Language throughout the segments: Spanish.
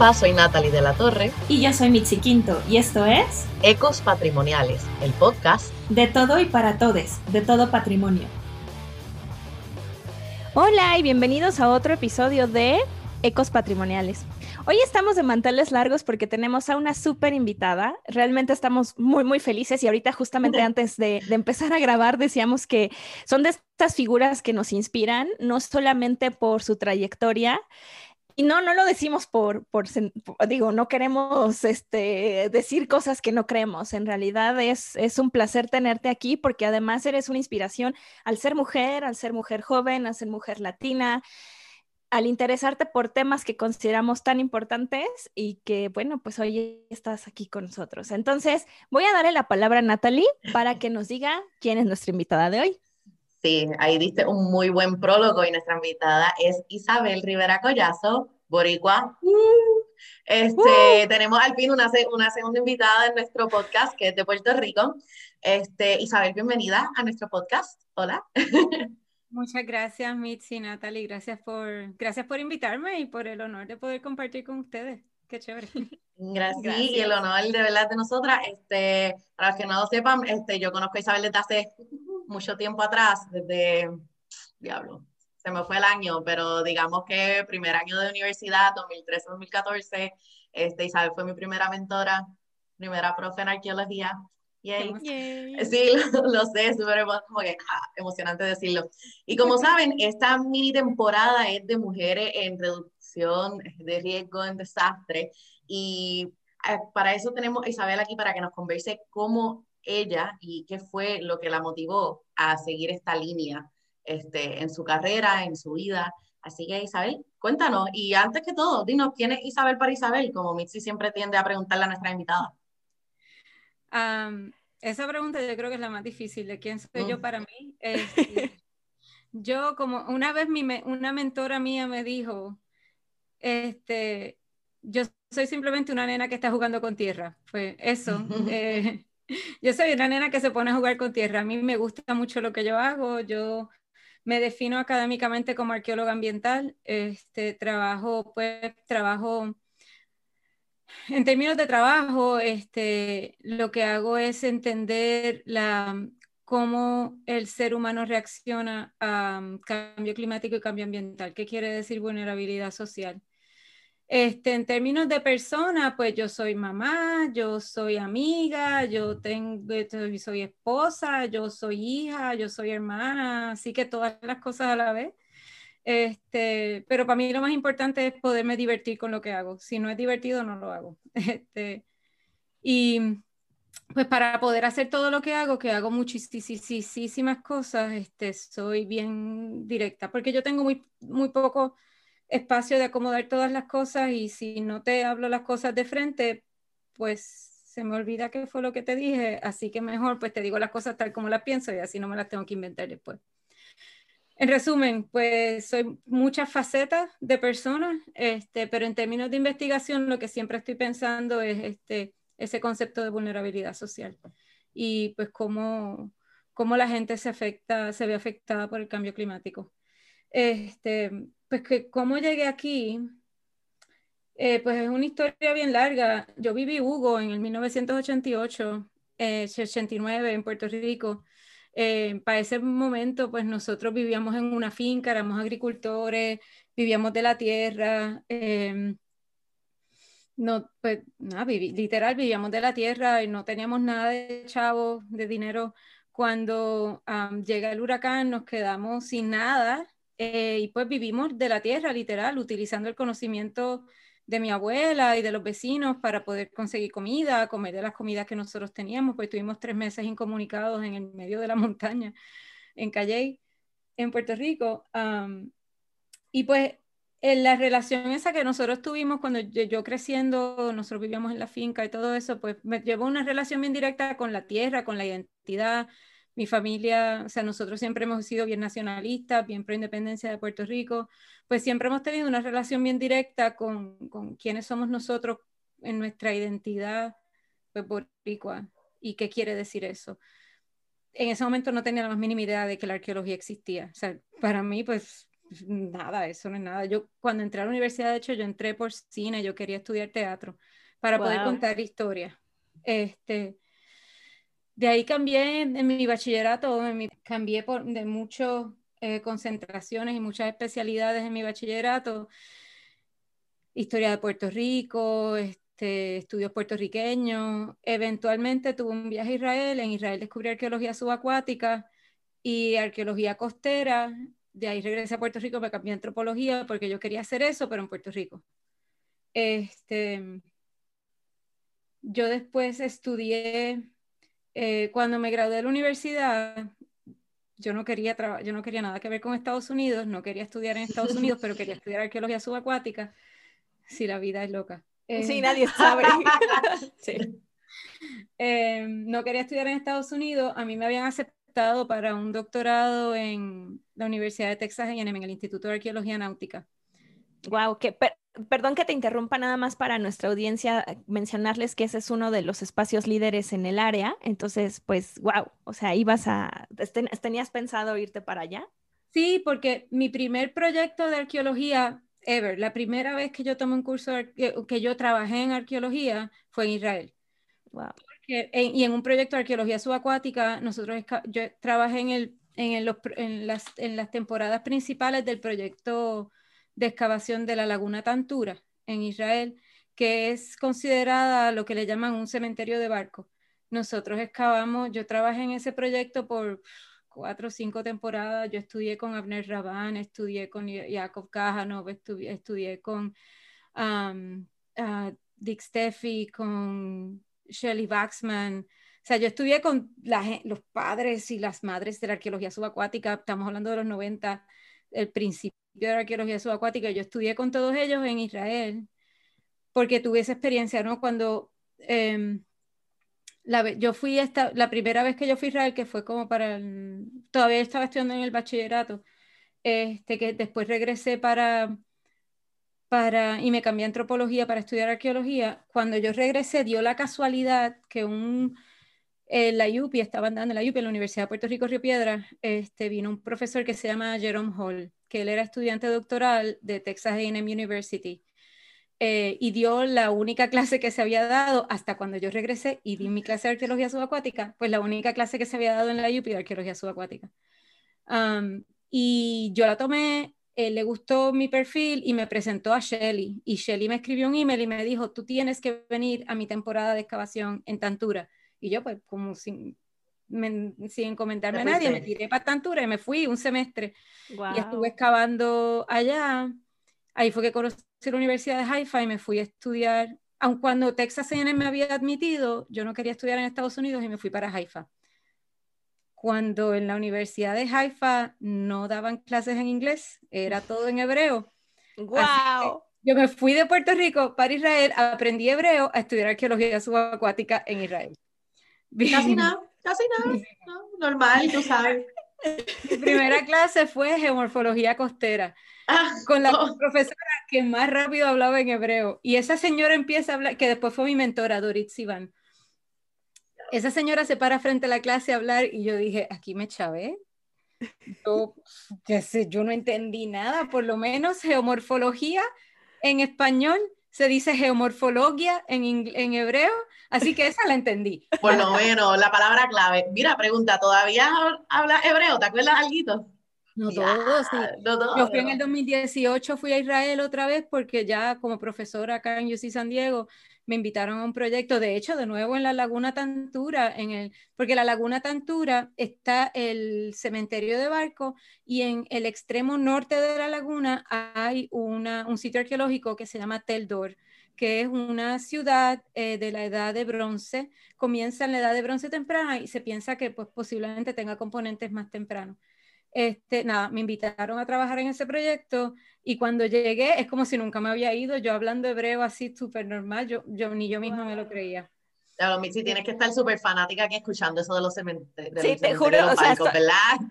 Hola, soy Natalie de la Torre. Y yo soy Mitzi Quinto, y esto es Ecos Patrimoniales, el podcast de todo y para todes, de todo patrimonio. Hola y bienvenidos a otro episodio de Ecos Patrimoniales. Hoy estamos de manteles largos porque tenemos a una súper invitada. Realmente estamos muy, muy felices y ahorita justamente antes de, de, empezar a grabar decíamos que son de estas figuras que nos inspiran, no solamente por su trayectoria, y no, no lo decimos por, por, digo, no queremos este, decir cosas que no creemos. En realidad es, es un placer tenerte aquí porque además eres una inspiración al ser mujer, al ser mujer joven, al ser mujer latina, al interesarte por temas que consideramos tan importantes y que, bueno, pues hoy estás aquí con nosotros. Entonces, voy a darle la palabra a Natalie para que nos diga quién es nuestra invitada de hoy. Sí, ahí diste un muy buen prólogo y nuestra invitada es Isabel Rivera Collazo, boricua. Este, uh. Tenemos al fin una, una segunda invitada en nuestro podcast que es de Puerto Rico. Este, Isabel, bienvenida a nuestro podcast. Hola. Muchas gracias, Mitzi, Natalie. Gracias por, gracias por invitarme y por el honor de poder compartir con ustedes. Qué chévere. Gracias. y el honor de verdad de nosotras. Este, para los que no lo sepan, este, yo conozco a Isabel desde hace mucho tiempo atrás, desde, diablo, se me fue el año, pero digamos que primer año de universidad, 2013-2014, este, Isabel fue mi primera mentora, primera profe en arqueología. Yay. Sí, lo, sé, súper como que, ah, emocionante decirlo. Y como saben, esta mini temporada es de mujeres en reducción de riesgo en desastre. Y eh, para eso tenemos a Isabel aquí para que nos converse cómo ella y qué fue lo que la motivó a seguir esta línea este, en su carrera, en su vida. Así que Isabel, cuéntanos. Y antes que todo, dinos, ¿quién es Isabel para Isabel? Como Mitzi siempre tiende a preguntarle a nuestra invitada. esa pregunta yo creo que es la más difícil, de quién soy yo mm. para mí. Este, yo como una vez mi una mentora mía me dijo, este, yo soy simplemente una nena que está jugando con tierra. Fue eso. Eh, yo soy una nena que se pone a jugar con tierra. A mí me gusta mucho lo que yo hago. Yo me defino académicamente como arqueóloga ambiental. Este, trabajo, pues, trabajo en términos de trabajo, este, lo que hago es entender la, cómo el ser humano reacciona a um, cambio climático y cambio ambiental. ¿Qué quiere decir vulnerabilidad social? Este, en términos de persona, pues yo soy mamá, yo soy amiga, yo tengo, soy esposa, yo soy hija, yo soy hermana, así que todas las cosas a la vez. Este, pero para mí lo más importante es poderme divertir con lo que hago. Si no es divertido, no lo hago. Este, y pues para poder hacer todo lo que hago, que hago muchísimas cosas, este, soy bien directa, porque yo tengo muy, muy poco espacio de acomodar todas las cosas y si no te hablo las cosas de frente, pues se me olvida qué fue lo que te dije, así que mejor pues te digo las cosas tal como las pienso y así no me las tengo que inventar después. En resumen, pues soy muchas facetas de personas, este, pero en términos de investigación lo que siempre estoy pensando es este, ese concepto de vulnerabilidad social y pues cómo, cómo la gente se afecta, se ve afectada por el cambio climático. Este, pues que cómo llegué aquí, eh, pues es una historia bien larga. Yo viví Hugo en el 1988, eh, 89 en Puerto Rico. Eh, para ese momento, pues nosotros vivíamos en una finca, éramos agricultores, vivíamos de la tierra. Em, no, pues nada, literal vivíamos de la tierra y no teníamos nada de chavo, de dinero. Cuando llega el huracán nos quedamos sin nada eh, y pues vivimos de la tierra, literal, utilizando el conocimiento de mi abuela y de los vecinos para poder conseguir comida, comer de las comidas que nosotros teníamos, pues estuvimos tres meses incomunicados en el medio de la montaña, en Calley, en Puerto Rico. y pues en la relación esa que nosotros tuvimos cuando yo, yo, creciendo, nosotros vivíamos en la finca y todo eso, pues me llevó una relación bien directa con la tierra, con la identidad, mi familia, o sea, nosotros siempre hemos sido bien nacionalistas, bien pro independencia de Puerto Rico, pues siempre hemos tenido una relación bien directa con, con quiénes somos nosotros en nuestra identidad pues, boricua y qué quiere decir eso. En ese momento no tenía la más mínima idea de que la arqueología existía. O sea, para mí, pues nada, eso no es nada. Yo cuando entré a la universidad, de hecho, yo entré por cine, yo quería estudiar teatro para poder contar historias. Este, de ahí cambié en, mi bachillerato, cambié por, de muchas eh, concentraciones y muchas especialidades en mi bachillerato. Historia de Puerto Rico, este, estudios puertorriqueños. Eventualmente tuve un viaje a Israel. En Israel descubrí arqueología subacuática y arqueología costera. De ahí regresé a Puerto Rico, me cambié a antropología porque yo quería hacer eso, pero en Puerto Rico. Este, yo después estudié, eh, cuando me gradué de la universidad, yo no, quería yo no quería nada que ver con Estados Unidos, no quería estudiar en Estados Unidos, pero quería estudiar arqueología subacuática. Si la vida es loca. sí, eh, nadie sabe. sí. Eh, no quería estudiar en Estados Unidos, a mí me habían aceptado para un doctorado en la Universidad de Texas en en el Instituto de Arqueología Náutica. Wow, que perdón que te interrumpa nada más para nuestra audiencia eh, mencionarles que ese es uno de los espacios líderes en el área. Entonces, pues, wow, o sea, ibas a, ¿tenías pensado irte para allá? Sí, porque mi primer proyecto de arqueología ever, la primera vez que yo tomé un curso, que yo trabajé en arqueología fue en Israel. Wow. y en un proyecto de arqueología subacuática, nosotros, yo trabajé en, el, en, en, las, en las temporadas principales del proyecto de excavación de la laguna Tantura en Israel, que es considerada lo que le llaman un cementerio de barcos. Nosotros excavamos, yo trabajé en ese proyecto por cuatro o cinco temporadas, yo estudié con Abner Rabán, estudié con Jacob Kajanov, estudié, con Dick Steffi, con Shelley Waxman, o sea, yo estudié con los padres y las madres de la arqueología subacuática, estamos hablando de los 90, el principio de arqueología subacuática, yo estudié con todos ellos en Israel, porque tuve esa experiencia, ¿no? Cuando em, la, yo fui esta, la primera vez que yo fui a Israel, que fue como para, el, todavía estaba estudiando en el bachillerato, este, que después regresé para, para, y me cambié a antropología para estudiar arqueología, cuando yo regresé dio la casualidad que un en la UPI, estaban dando en la UPI, en la Universidad de Puerto Rico Río Piedra, este, vino un profesor que se llama Jerome Hall, que él era estudiante doctoral de Texas A&M University. Eh, y dio la única clase que se había dado hasta cuando yo regresé y di mi clase de arqueología subacuática, pues la única clase que se había dado en la de arqueología subacuática. y yo la tomé, le gustó mi perfil y me presentó a Shelly. Y Shelly me escribió un email y me dijo, tú tienes que venir a mi temporada de excavación en Tantura y yo, pues, como sin, sin comentarme a nadie, me tiré para Tantura y me fui un semestre. Y estuve excavando allá. Ahí fue que conocí la Universidad de Haifa y me fui a estudiar. Aun cuando Texas A&M me había admitido, yo no quería estudiar en Estados Unidos y me fui para Haifa. Cuando en la Universidad de Haifa no daban clases en inglés, era todo en hebreo. ¡Wow! Yo me fui de Puerto Rico para Israel, aprendí hebreo a estudiar arqueología subacuática en Israel. Casi nada, casi nada. normal, tú sabes. Mi primera clase fue geomorfología costera, ah, con la oh. profesora que más rápido hablaba en hebreo. Y esa señora empieza a hablar, que después fue mi mentora, Dorit Sivan. Esa señora se para frente a la clase a hablar y yo dije, aquí me chavé. Yo, sé, yo no entendí nada, por lo menos geomorfología en español se dice geomorfología en, en hebreo Así que esa la entendí. Bueno, bueno, la palabra clave. Mira, pregunta, ¿todavía habla hebreo? ¿Te acuerdas algo? No todo, sí. Yo fui en el 2018, fui a Israel otra vez porque ya como profesora acá en UC San Diego me invitaron a un proyecto, de hecho, de nuevo en la Laguna Tantura, en el, porque la Laguna Tantura está el cementerio de barco y en el extremo norte de la laguna hay una, un sitio arqueológico que se llama Teldor que es una ciudad eh, de la edad de bronce, comienza en la edad de bronce temprana y se piensa que pues, posiblemente tenga componentes más tempranos. Este, nada, me invitaron a trabajar en ese proyecto y cuando llegué es como si nunca me había ido, yo hablando hebreo así súper normal, yo, yo ni yo misma me lo creía. Claro, Mitzi, tienes que estar súper fanática aquí escuchando eso de los cementerios. Sí, te juro, o sea,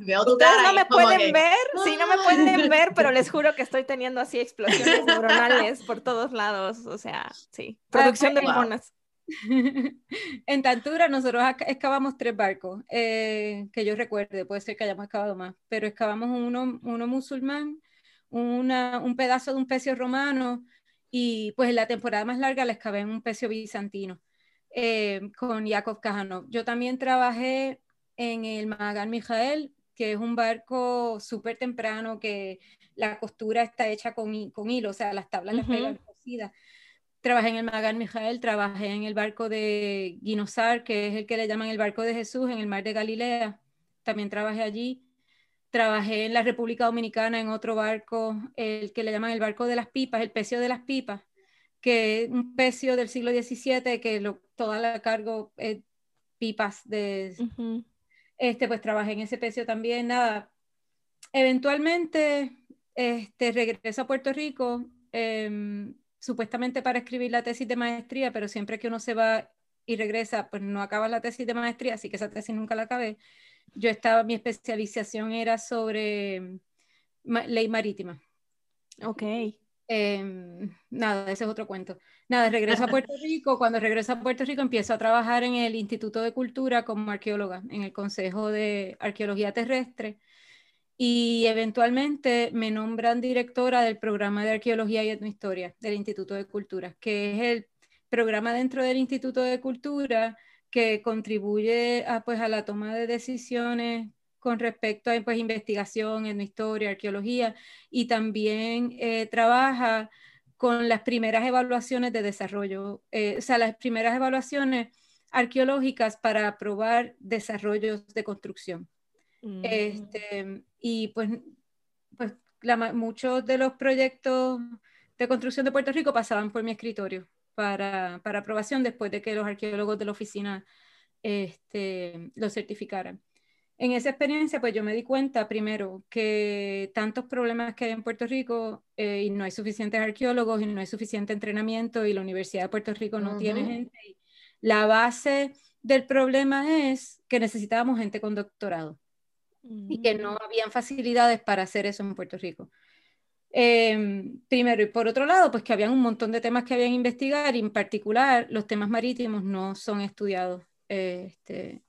Veo tu cara no me pueden ver, sí, no me pueden ver, pero les juro que estoy teniendo así explosiones neuronales por todos lados, o sea, sí, producción de hormonas. en Tantura nosotros excavamos tres barcos, eh, que yo recuerde, puede ser que hayamos excavado más, pero excavamos uno, uno musulmán, un pedazo de un pecio romano y pues en la temporada más larga les cabe en un pecio bizantino eh, con Yakov Kajanov. Yo también trabajé en el Magan Mijael, que es un barco súper temprano que la costura está hecha con, con hilo, o sea, las tablas las pegan cosidas. Trabajé en el Magan Mijael, trabajé en el barco de Guinosar, que es el que le llaman el barco de Jesús en el mar de Galilea. También trabajé allí. Trabajé en la República Dominicana en otro barco, el que le llaman el barco de las pipas, el pecio de las pipas, que es un pecio del siglo XVII que lo, toda la cargo eh, pipas de... este, pues trabajé en ese pecio también, nada. Eventualmente este, regreso a Puerto Rico, em, supuestamente para escribir la tesis de maestría, pero siempre que uno se va y regresa, pues no acaba la tesis de maestría, así que esa tesis nunca la acabé yo estaba, mi especialización era sobre ley marítima. Ok. Em, nada, ese es otro cuento. Nada, regreso a Puerto Rico. Cuando regreso a Puerto Rico empiezo a trabajar en el Instituto de Cultura como arqueóloga, en el Consejo de Arqueología Terrestre. Y eventualmente me nombran directora del programa de Arqueología y Etnohistoria del Instituto de Cultura, que es el programa dentro del Instituto de Cultura que contribuye a, pues, a la toma de decisiones con respecto a pues, investigación en historia, arqueología, y también eh, trabaja con las primeras evaluaciones de desarrollo, eh, o sea, las primeras evaluaciones arqueológicas para aprobar desarrollos de construcción. Mm. Este, y pues, pues muchos de los proyectos de construcción de Puerto Rico pasaban por mi escritorio para, para, aprobación después de que los arqueólogos de la oficina este, lo certificaran. En esa experiencia, pues yo me di cuenta primero que tantos problemas que hay en Puerto Rico eh, y no hay suficientes arqueólogos y no hay suficiente entrenamiento y la Universidad de Puerto Rico no tiene gente. La base del problema es que necesitábamos gente con doctorado y que no mm. habían facilidades para hacer eso en Puerto Rico. Em, primero, y por otro lado, pues que habían un montón de temas que habían que investigar, y en particular los temas marítimos no son estudiados. Este,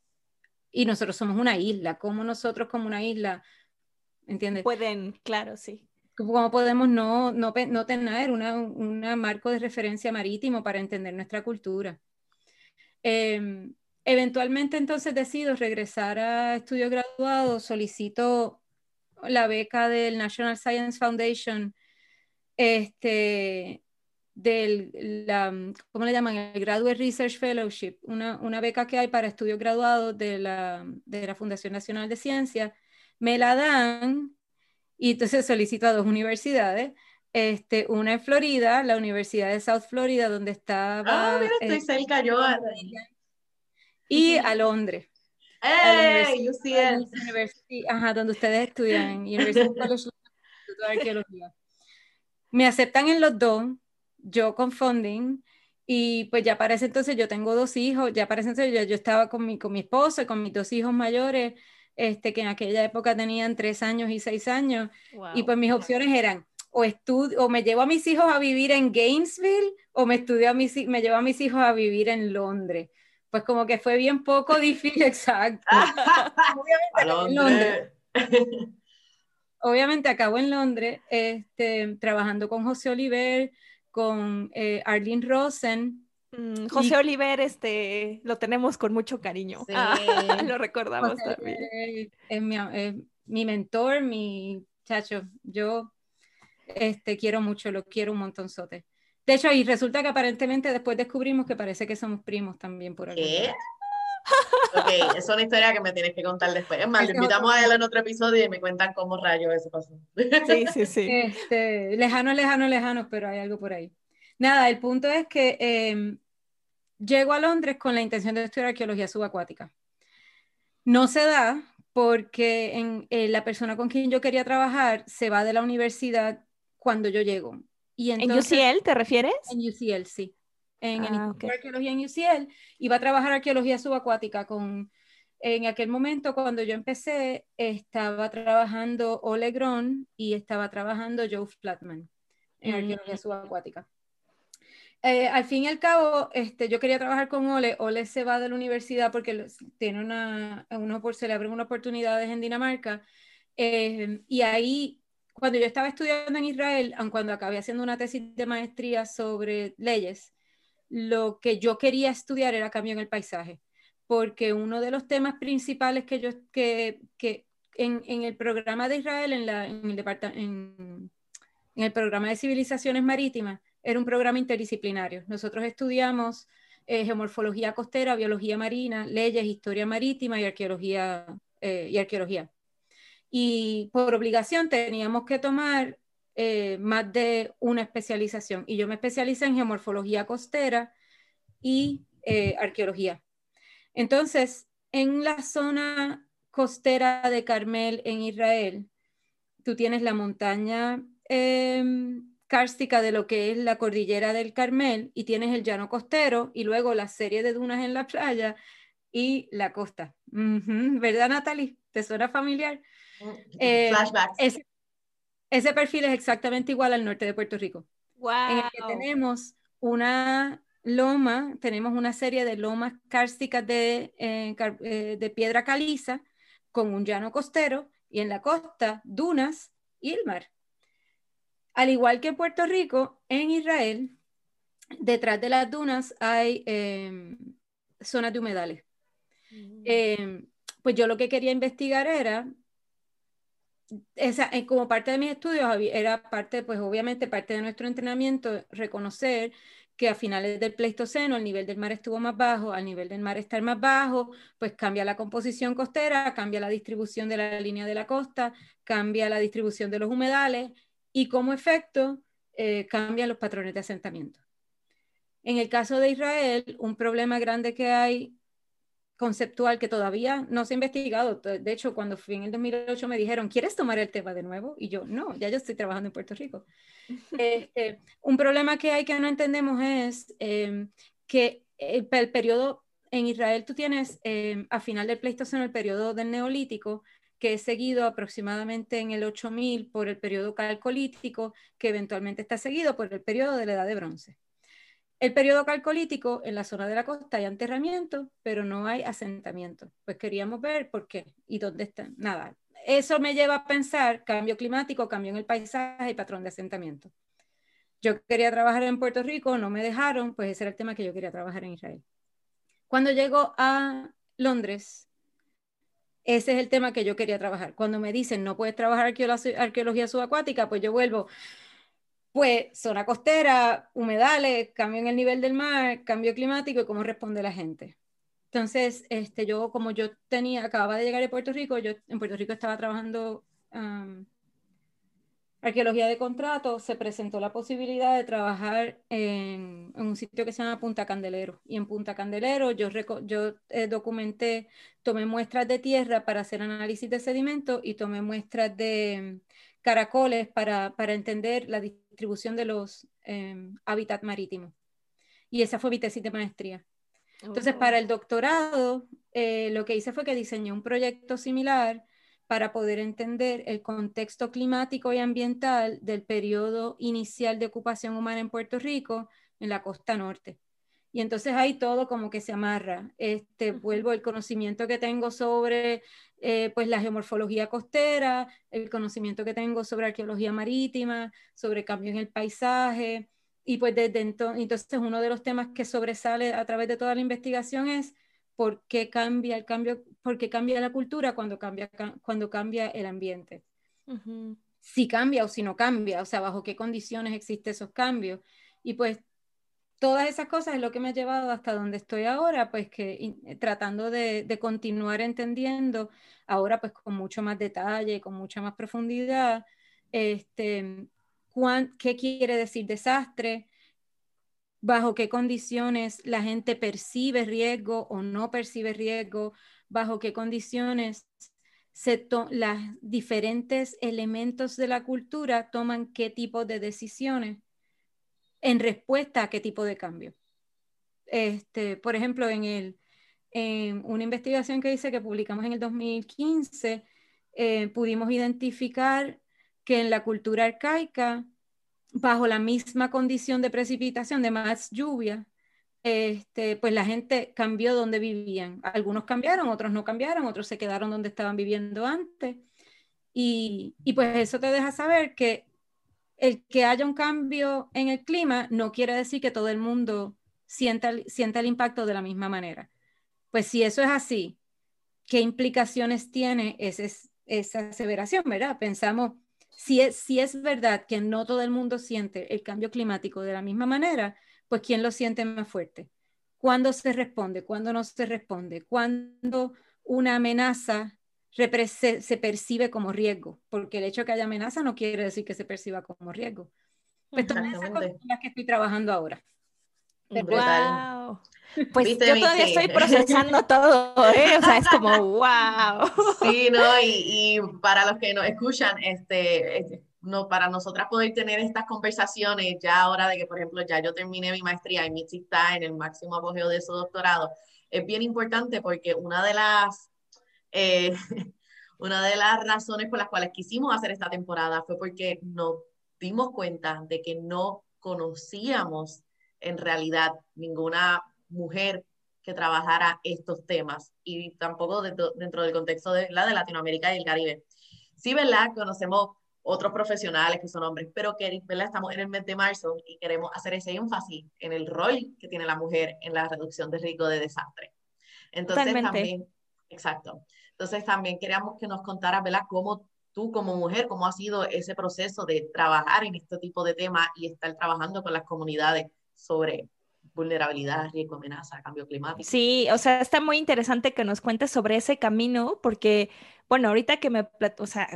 y nosotros somos una isla, ¿cómo nosotros como una isla, ¿entiendes? Pueden, claro, sí. ¿Cómo podemos no, no, no tener un marco de referencia marítimo para entender nuestra cultura? Em, eventualmente entonces decido regresar a estudio graduado, solicito la beca del National Science Foundation, este, del, la, ¿cómo le llaman? El Graduate Research Fellowship, una, una beca que hay para estudios graduados de la, de la Fundación Nacional de Ciencias, me la dan y entonces solicito a dos universidades, este, una en Florida, la Universidad de South Florida, donde estaba... Ah, mira, estoy este, cerca yo. Y a Londres. ¡Hey! UCL. ajá, donde ustedes estudian, University College de Arqueología. Me aceptan en los dos, yo con funding, y pues ya para ese entonces yo tengo dos hijos, ya para ese entonces yo, yo estaba con mi, con mi esposo y con mis dos hijos mayores, este, que en aquella época tenían tres años y seis años, y pues mis opciones eran o estudio, o me llevo a mis hijos a vivir en Gainesville, o me, estudio a mis, me llevo a mis hijos a vivir en Londres pues como que fue bien poco difícil, exacto. Obviamente acabo en Londres, este, trabajando con José Oliver, con eh, Arlene Rosen. Mm, José Oliver, este, lo tenemos con mucho cariño. Ah, lo recordamos también. Es mi, mi, mentor, mi chacho. Yo este, quiero mucho, lo quiero un montón sote. De hecho, y resulta que aparentemente después descubrimos que parece que somos primos también por aquí. ¿Qué? ok, es una historia que me tienes que contar después. Es más, le invitamos a él en otro episodio y me cuentan cómo rayos eso pasó. sí, sí, sí. Este, lejano, lejano, lejano, pero hay algo por ahí. Nada, el punto es que eh, llego a Londres con la intención de estudiar arqueología subacuática. No se da porque en, eh, la persona con quien yo quería trabajar se va de la universidad cuando yo llego. ¿En UCL te refieres? En UCL, sí. En ah, Arqueología en UCL. Iba a trabajar arqueología subacuática con... En aquel momento, cuando yo empecé, estaba trabajando Ole Gron y estaba trabajando Joe Flatman en arqueología subacuática. Eh, al fin y al cabo, este, yo quería trabajar con Ole. Ole se va de la universidad porque tiene una, uno por, se le abren unas oportunidades en Dinamarca. Eh, y ahí cuando yo estaba estudiando en Israel, cuando acabé haciendo una tesis de maestría sobre leyes, lo que yo quería estudiar era cambio en el paisaje, porque uno de los temas principales que yo, que, que en, en el programa de Israel, en, la, en, el en, en el programa de civilizaciones marítimas, era un programa interdisciplinario. Nosotros estudiamos eh, geomorfología costera, biología marina, leyes, historia marítima y arqueología. Eh, y arqueología y por obligación teníamos que tomar eh, más de una especialización. Y yo me especialicé en geomorfología costera y eh, arqueología. Entonces, en la zona costera de Carmel en Israel, tú tienes la montaña em, cárstica de lo que es la cordillera del Carmel y tienes el llano costero y luego la serie de dunas en la playa y la costa. ¿Verdad, Natalie? ¿Te suena familiar? Eh, ese, perfil es exactamente igual al norte de Puerto Rico. En el que tenemos una loma, tenemos una serie de lomas kársticas de, eh, eh, de piedra caliza con un llano costero y en la costa dunas y el mar. Al igual que en Puerto Rico, en Israel, detrás de las dunas hay em, zonas de humedales. Mm. Em, pues yo lo que quería investigar era esa, eh, como parte de mis estudios era parte, pues obviamente parte de nuestro entrenamiento, reconocer que a finales del Pleistoceno el nivel del mar estuvo más bajo, al nivel del mar estar más bajo, pues cambia la composición costera, cambia la distribución de la línea de la costa, cambia la distribución de los humedales y como efecto eh, cambian los patrones de asentamiento. En el caso de Israel, un problema grande que hay conceptual que todavía no se ha investigado. De hecho, cuando fui en el 2008 me dijeron, ¿quieres tomar el tema de nuevo? Y yo, no, ya yo estoy trabajando en Puerto Rico. Este, un problema que hay que no entendemos es em, que el, periodo en Israel tú tienes em, a final del Pleistoceno el periodo del Neolítico, que es seguido aproximadamente en el 8000 por el periodo calcolítico, que eventualmente está seguido por el periodo de la Edad de Bronce. El periodo calcolítico, en la zona de la costa hay enterramiento, pero no hay asentamiento. Pues queríamos ver por qué y dónde están. Nada. Eso me lleva a pensar cambio climático, cambio en el paisaje y patrón de asentamiento. Yo quería trabajar en Puerto Rico, no me dejaron, pues ese era el tema que yo quería trabajar en Israel. Cuando llego a Londres, ese es el tema que yo quería trabajar. Cuando me dicen no puedes trabajar arqueología, subacuática, pues yo vuelvo, pues zona costera, humedales, cambio en el nivel del mar, cambio climático y cómo responde la gente. Entonces, este, yo como yo tenía, acababa de llegar de Puerto Rico, yo en Puerto Rico estaba trabajando arqueología de contrato, se presentó la posibilidad de trabajar en, un sitio que se llama Punta Candelero. Y en Punta Candelero yo, yo eh, documenté, tomé muestras de tierra para hacer análisis de sedimento y tomé muestras de caracoles para, para entender la distribución de los em, hábitats marítimos. Y esa fue mi tesis de maestría. Entonces, para el oh. doctorado, eh, lo que hice fue que diseñé un proyecto similar para poder entender el contexto climático y ambiental del periodo inicial de ocupación humana en Puerto Rico, en la costa norte. Y entonces ahí todo como que se amarra. Este, vuelvo el conocimiento que tengo sobre eh, pues la geomorfología costera, el conocimiento que tengo sobre arqueología marítima, sobre cambio en el paisaje. Y pues desde entonces, entonces uno de los temas que sobresale a través de toda la investigación es por qué cambia el cambio, por qué cambia la cultura cuando cambia, cuando cambia el ambiente. Si cambia o si no cambia, o sea, bajo qué condiciones existen esos cambios. Y pues todas esas cosas es lo que me ha llevado hasta donde estoy ahora, pues que eh, tratando de, continuar entendiendo, ahora pues con mucho más detalle, con mucha más profundidad, este, qué quiere decir desastre, bajo qué condiciones la gente percibe riesgo o no percibe riesgo, bajo qué condiciones se los diferentes elementos de la cultura toman qué tipo de decisiones en respuesta a qué tipo de cambio. Este, por ejemplo, en, el, en una investigación que hice que publicamos en el 2015, eh, pudimos identificar que en la cultura arcaica, bajo la misma condición de precipitación, de más lluvia, este, pues la gente cambió donde vivían. Algunos cambiaron, otros no cambiaron, otros se quedaron donde estaban viviendo antes. Y, y pues eso te deja saber que el que haya un cambio en el clima no quiere decir que todo el mundo sienta, sienta el impacto de la misma manera. Pues si eso es así, ¿qué implicaciones tiene esa aseveración, verdad? Pensamos, si es, si es verdad que no todo el mundo siente el cambio climático de la misma manera, pues ¿quién lo siente más fuerte? ¿Cuándo se responde? ¿Cuándo no se responde? ¿Cuándo una amenaza se percibe como riesgo, porque el hecho de que haya amenaza no quiere decir que se perciba como riesgo. Pues todas esas cosas las que estoy trabajando ahora. Wow. Pues yo todavía estoy procesando todo, ¿eh? O sea, es como wow. Sí, no, y, y para los que nos escuchan, este, no, para nosotras poder tener estas conversaciones, ya ahora de que, por ejemplo, ya yo terminé mi maestría y Mitzi está en el máximo apogeo de su doctorado, es bien importante porque una de las eh, una de las razones por las cuales quisimos hacer esta temporada fue porque nos dimos cuenta de que no conocíamos en realidad ninguna mujer que trabajara estos temas y tampoco dentro, del contexto de la de Latinoamérica y el Caribe. Sí, ¿verdad? Conocemos otros profesionales que son hombres, pero que, ¿verdad? Estamos en el mes de marzo y queremos hacer ese énfasis en el rol que tiene la mujer en la reducción de riesgo de desastre. Entonces también, exacto. Entonces también queríamos que nos contaras, ¿verdad? Cómo tú como mujer, cómo ha sido ese proceso de trabajar en este tipo de temas y estar trabajando con las comunidades sobre vulnerabilidad, riesgo, amenaza, cambio climático. Sí, o sea, está muy interesante que nos cuentes sobre ese camino, porque, bueno, ahorita que me, o sea,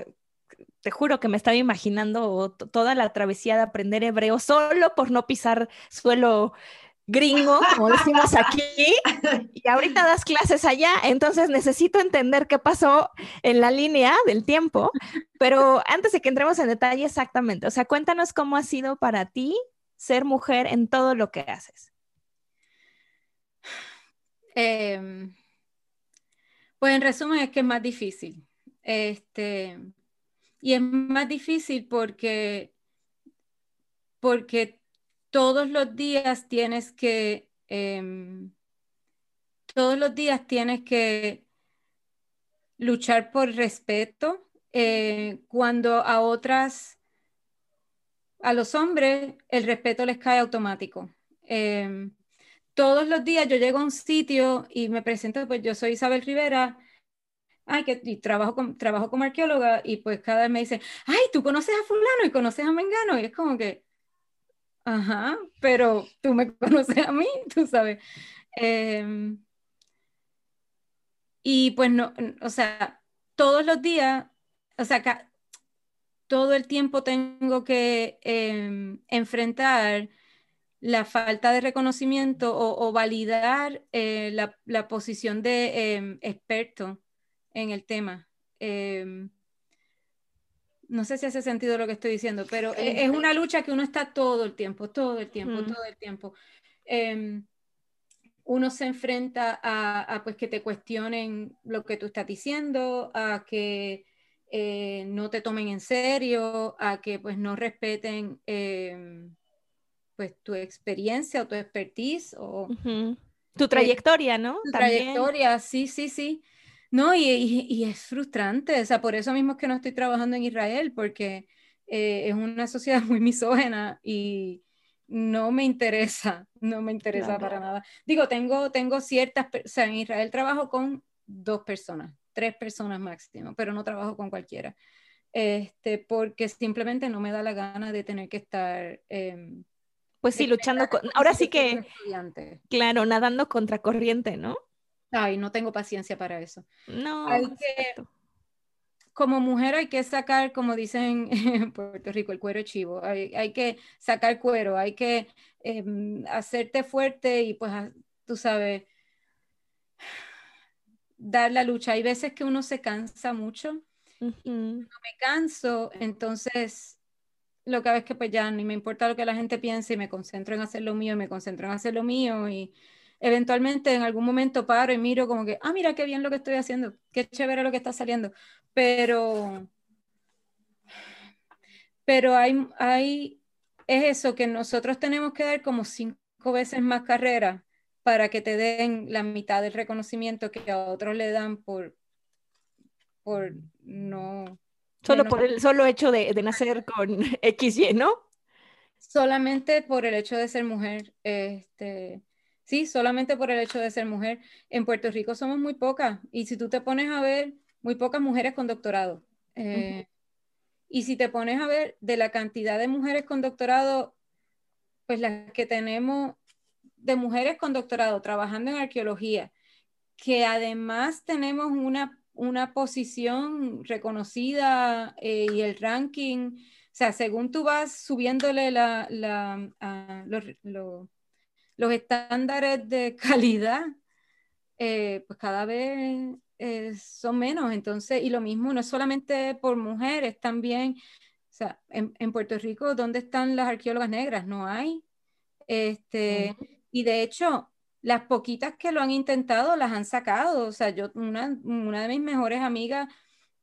te juro que me estaba imaginando toda la travesía de aprender hebreo solo por no pisar suelo gringo, como decimos aquí, y ahorita das clases allá, entonces necesito entender qué pasó en la línea del tiempo, pero antes de que entremos en detalle exactamente, o sea, cuéntanos cómo ha sido para ti ser mujer en todo lo que haces. Em, pues en resumen es que es más difícil. Este, y es más difícil porque, porque todos los días tienes que, em, todos los días tienes que luchar por respeto. Eh, cuando a otras, a los hombres, el respeto les cae automático. Em, todos los días yo llego a un sitio y me presento, pues yo soy Isabel Rivera, ay, que y trabajo, con, trabajo como arqueóloga y pues cada vez me dicen, ay, tú conoces a fulano y conoces a Mengano y es como que, Ajá, pero tú me conoces a mí, tú sabes. Em, y pues no, o sea, todos los días, o sea, todo el tiempo tengo que em, enfrentar la falta de reconocimiento o, validar eh, la, posición de em, experto en el tema no sé si hace sentido lo que estoy diciendo, pero e, es una lucha que uno está todo el tiempo, todo el tiempo, mm. todo el tiempo. Em, uno se enfrenta a, pues que te cuestionen lo que tú estás diciendo, a que eh, no te tomen en serio, a que pues no respeten em, pues tu experiencia o tu expertise o tu trayectoria, ¿no? Tu trayectoria, sí, sí, sí. No, y, es frustrante, o sea, por eso mismo es que no estoy trabajando en Israel, porque eh, es una sociedad muy misógena y no me interesa, no me interesa para nada. Digo, tengo, tengo ciertas, o sea, en Israel trabajo con dos personas, tres personas máximo, pero no trabajo con cualquiera. Este, porque simplemente no me da la gana de tener que estar... Em, pues sí, luchando con... Ahora sí que... Claro, nadando contra corriente, ¿no? Ay, no tengo paciencia para eso. No. Hay que, como mujer hay que sacar, como dicen en Puerto Rico, el cuero chivo. Hay, que sacar cuero, hay que em, hacerte fuerte y pues, tú sabes, dar la lucha. Hay veces que uno se cansa mucho. me canso, entonces lo que hago es que pues ya ni me importa lo que la gente piense y me concentro en hacer lo mío y me concentro en hacer lo mío y eventualmente en algún momento paro y miro como que, ah, mira qué bien lo que estoy haciendo, qué chévere lo que está saliendo, pero, pero hay, hay, es eso, que nosotros tenemos que dar como cinco veces más carreras para que te den la mitad del reconocimiento que a otros le dan por, por no... Solo por el solo hecho de, de nacer con XY, ¿no? Solamente por el hecho de ser mujer. Este, sí, solamente por el hecho de ser mujer. En Puerto Rico somos muy pocas. Y si tú te pones a ver, muy pocas mujeres con doctorado. Eh, y si te pones a ver de la cantidad de mujeres con doctorado, pues las que tenemos de mujeres con doctorado trabajando en arqueología, que además tenemos una, una posición reconocida eh, y el ranking, o sea, según tú vas subiéndole la, la, los, los, estándares de calidad, eh, pues cada vez eh, son menos. Entonces, y lo mismo, no es solamente por mujeres, también, o sea, en, en Puerto Rico, ¿dónde están las arqueólogas negras? No hay. Este, Y de hecho, las poquitas que lo han intentado las han sacado. O sea, yo, una, una de mis mejores amigas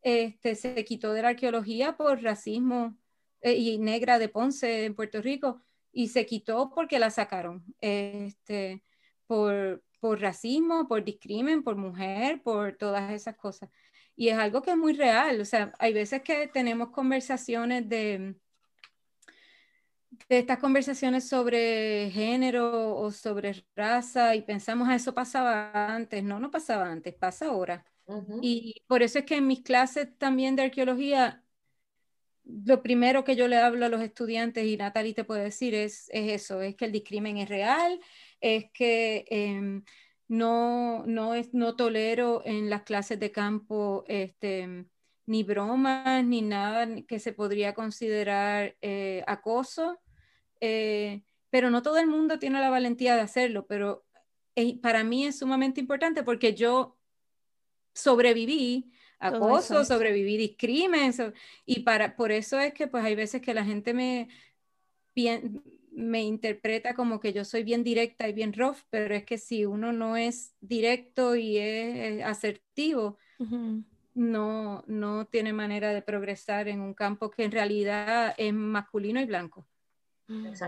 este, se quitó de la arqueología por racismo eh, y negra de Ponce en Puerto Rico y se quitó porque la sacaron. Este, por, por racismo, por discrimen, por mujer, por todas esas cosas. Y es algo que es muy real. O sea, hay veces que tenemos conversaciones de, de estas conversaciones sobre género o sobre raza y pensamos, ah, eso pasaba antes. No, no pasaba antes, pasa ahora. Y por eso es que en mis clases también de arqueología, lo primero que yo le hablo a los estudiantes, y Natalie te puede decir, es, es eso, es que el discrimen es real, es que em, no, no, es, no tolero en las clases de campo este, ni bromas, ni nada que se podría considerar eh, acoso, eh, pero no todo el mundo tiene la valentía de hacerlo, pero eh, para mí es sumamente importante porque yo sobreviví acoso, sobreviví discrimen, y para, por eso es que pues hay veces que la gente me me interpreta como que yo soy bien directa y bien rough, pero es que si uno no es directo y es asertivo, no, no tiene manera de progresar en un campo que en realidad es masculino y blanco.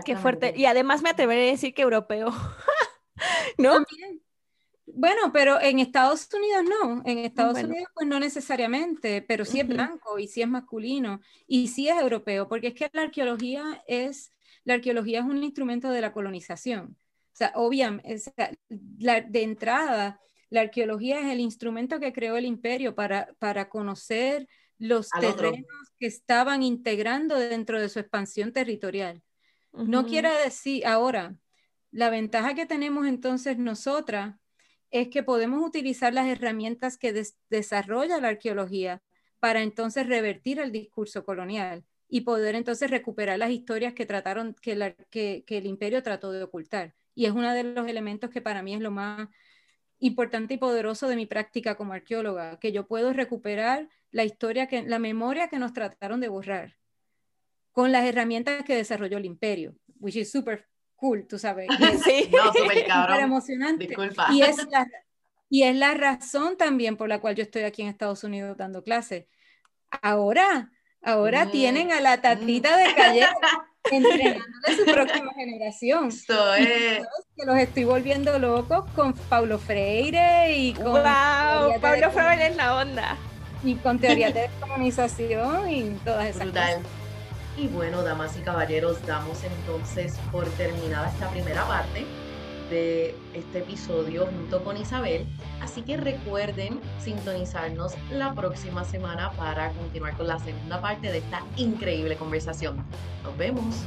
Qué fuerte. Y además me atreveré a decir que europeo. ¿No? Bueno, pero en Estados Unidos no. En Estados Unidos, pues no necesariamente, pero sí es blanco y sí es masculino y sí es europeo, porque es que la arqueología es la arqueología es un instrumento de la colonización. O sea, obviamente, de entrada, la arqueología es el instrumento que creó el imperio para, para conocer los terrenos que estaban integrando dentro de su expansión territorial. No quiere decir, ahora, la ventaja que tenemos entonces nosotras es que podemos utilizar las herramientas que desarrolla la arqueología para entonces revertir el discurso colonial y poder entonces recuperar las historias que trataron, que, el imperio trató de ocultar. Y es uno de los elementos que para mí es lo más importante y poderoso de mi práctica como arqueóloga, que yo puedo recuperar la historia, que, la memoria que nos trataron de borrar con las herramientas que desarrolló el imperio, which is super cool, tú sabes. sí, no, super cabrón. emocionante. Disculpa. Y es, la, y es la razón también por la cual yo estoy aquí en Estados Unidos dando clases. Ahora, Ahora mm, tienen a la tatita mm. de calle entrenándole su próxima generación. Esto es... Que los estoy volviendo locos con Paulo Freire y con... ¡Wow! Paulo Freire es la onda. Y con teoría de descolonización y todas esas Brutal. cosas. Y bueno, damas y caballeros, damos entonces por terminada esta primera parte de este episodio junto con Isabel. Así que recuerden sintonizarnos la próxima semana para continuar con la segunda parte de esta increíble conversación. Nos vemos.